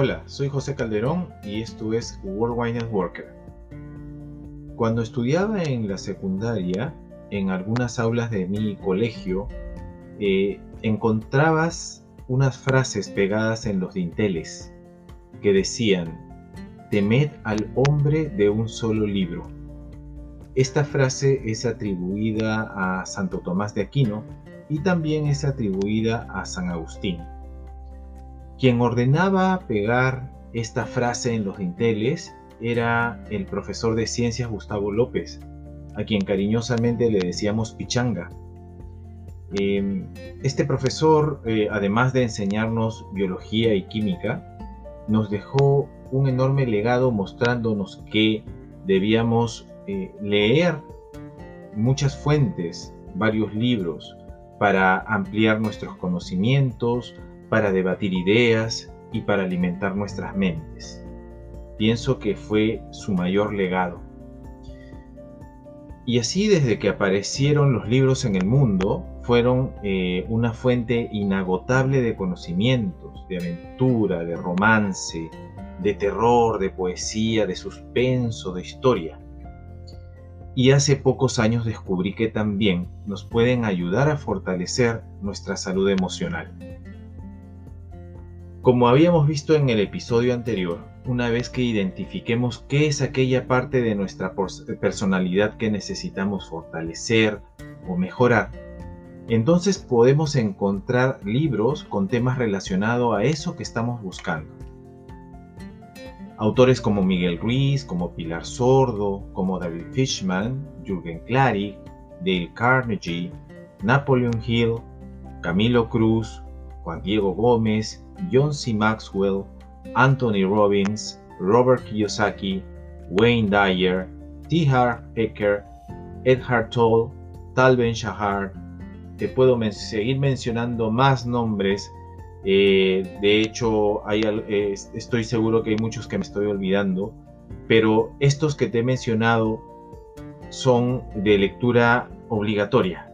Hola, soy José Calderón y esto es Worldwide Networker. Cuando estudiaba en la secundaria, en algunas aulas de mi colegio, eh, encontrabas unas frases pegadas en los dinteles que decían, temed al hombre de un solo libro. Esta frase es atribuida a Santo Tomás de Aquino y también es atribuida a San Agustín. Quien ordenaba pegar esta frase en los dinteles era el profesor de ciencias Gustavo López, a quien cariñosamente le decíamos Pichanga. Em, este profesor, eh, además de enseñarnos biología y química, nos dejó un enorme legado mostrándonos que debíamos eh, leer muchas fuentes, varios libros, para ampliar nuestros conocimientos, para debatir ideas y para alimentar nuestras mentes. Pienso que fue su mayor legado. Y así desde que aparecieron los libros en el mundo, fueron eh, una fuente inagotable de conocimientos, de aventura, de romance, de terror, de poesía, de suspenso, de historia. Y hace pocos años descubrí que también nos pueden ayudar a fortalecer nuestra salud emocional. Como habíamos visto en el episodio anterior, una vez que identifiquemos qué es aquella parte de nuestra personalidad que necesitamos fortalecer o mejorar, entonces podemos encontrar libros con temas relacionados a eso que estamos buscando. Autores como Miguel Ruiz, como Pilar Sordo, como David Fishman, Jürgen Klarik, Dale Carnegie, Napoleon Hill, Camilo Cruz, Juan Diego Gómez, John C. Maxwell, Anthony Robbins, Robert Kiyosaki, Wayne Dyer, T. Harv Eker, Edhard Toll, Tal Ben Shahar. Te puedo seguir mencionando más nombres. Eh, de hecho, eh, estoy seguro que hay muchos que me estoy olvidando. Pero estos que te he mencionado son de lectura obligatoria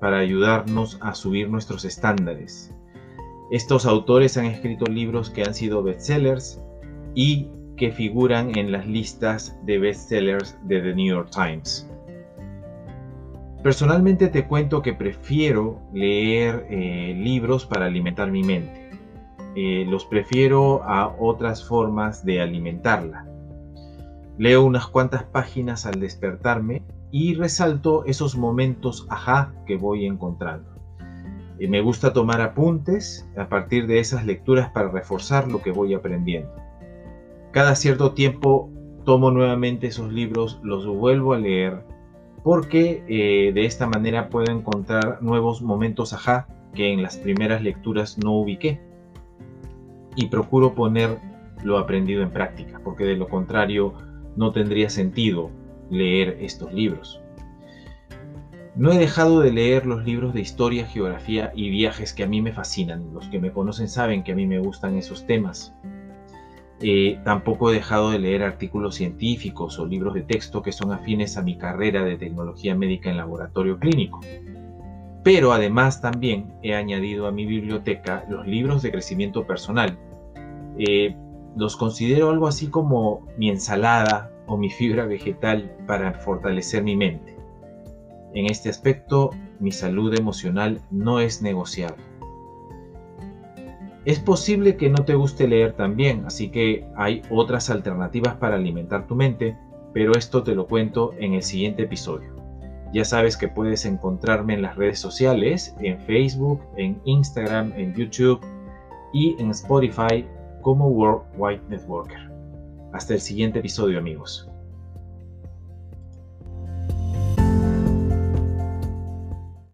para ayudarnos a subir nuestros estándares. Estos autores han escrito libros que han sido bestsellers y que figuran en las listas de bestsellers de The New York Times. Personalmente te cuento que prefiero leer eh, libros para alimentar mi mente. Eh, los prefiero a otras formas de alimentarla. Leo unas cuantas páginas al despertarme y resalto esos momentos ajá que voy encontrando me gusta tomar apuntes a partir de esas lecturas para reforzar lo que voy aprendiendo. Cada cierto tiempo tomo nuevamente esos libros, los vuelvo a leer, porque eh, de esta manera puedo encontrar nuevos momentos ajá que en las primeras lecturas no ubiqué. Y procuro poner lo aprendido en práctica, porque de lo contrario no tendría sentido leer estos libros. No he dejado de leer los libros de historia, geografía y viajes que a mí me fascinan. Los que me conocen saben que a mí me gustan esos temas. Eh, tampoco he dejado de leer artículos científicos o libros de texto que son afines a mi carrera de tecnología médica en laboratorio clínico. Pero además también he añadido a mi biblioteca los libros de crecimiento personal. Eh, los considero algo así como mi ensalada o mi fibra vegetal para fortalecer mi mente. En este aspecto, mi salud emocional no es negociable. Es posible que no te guste leer también, así que hay otras alternativas para alimentar tu mente, pero esto te lo cuento en el siguiente episodio. Ya sabes que puedes encontrarme en las redes sociales, en Facebook, en Instagram, en YouTube y en Spotify como World Networker. Hasta el siguiente episodio amigos.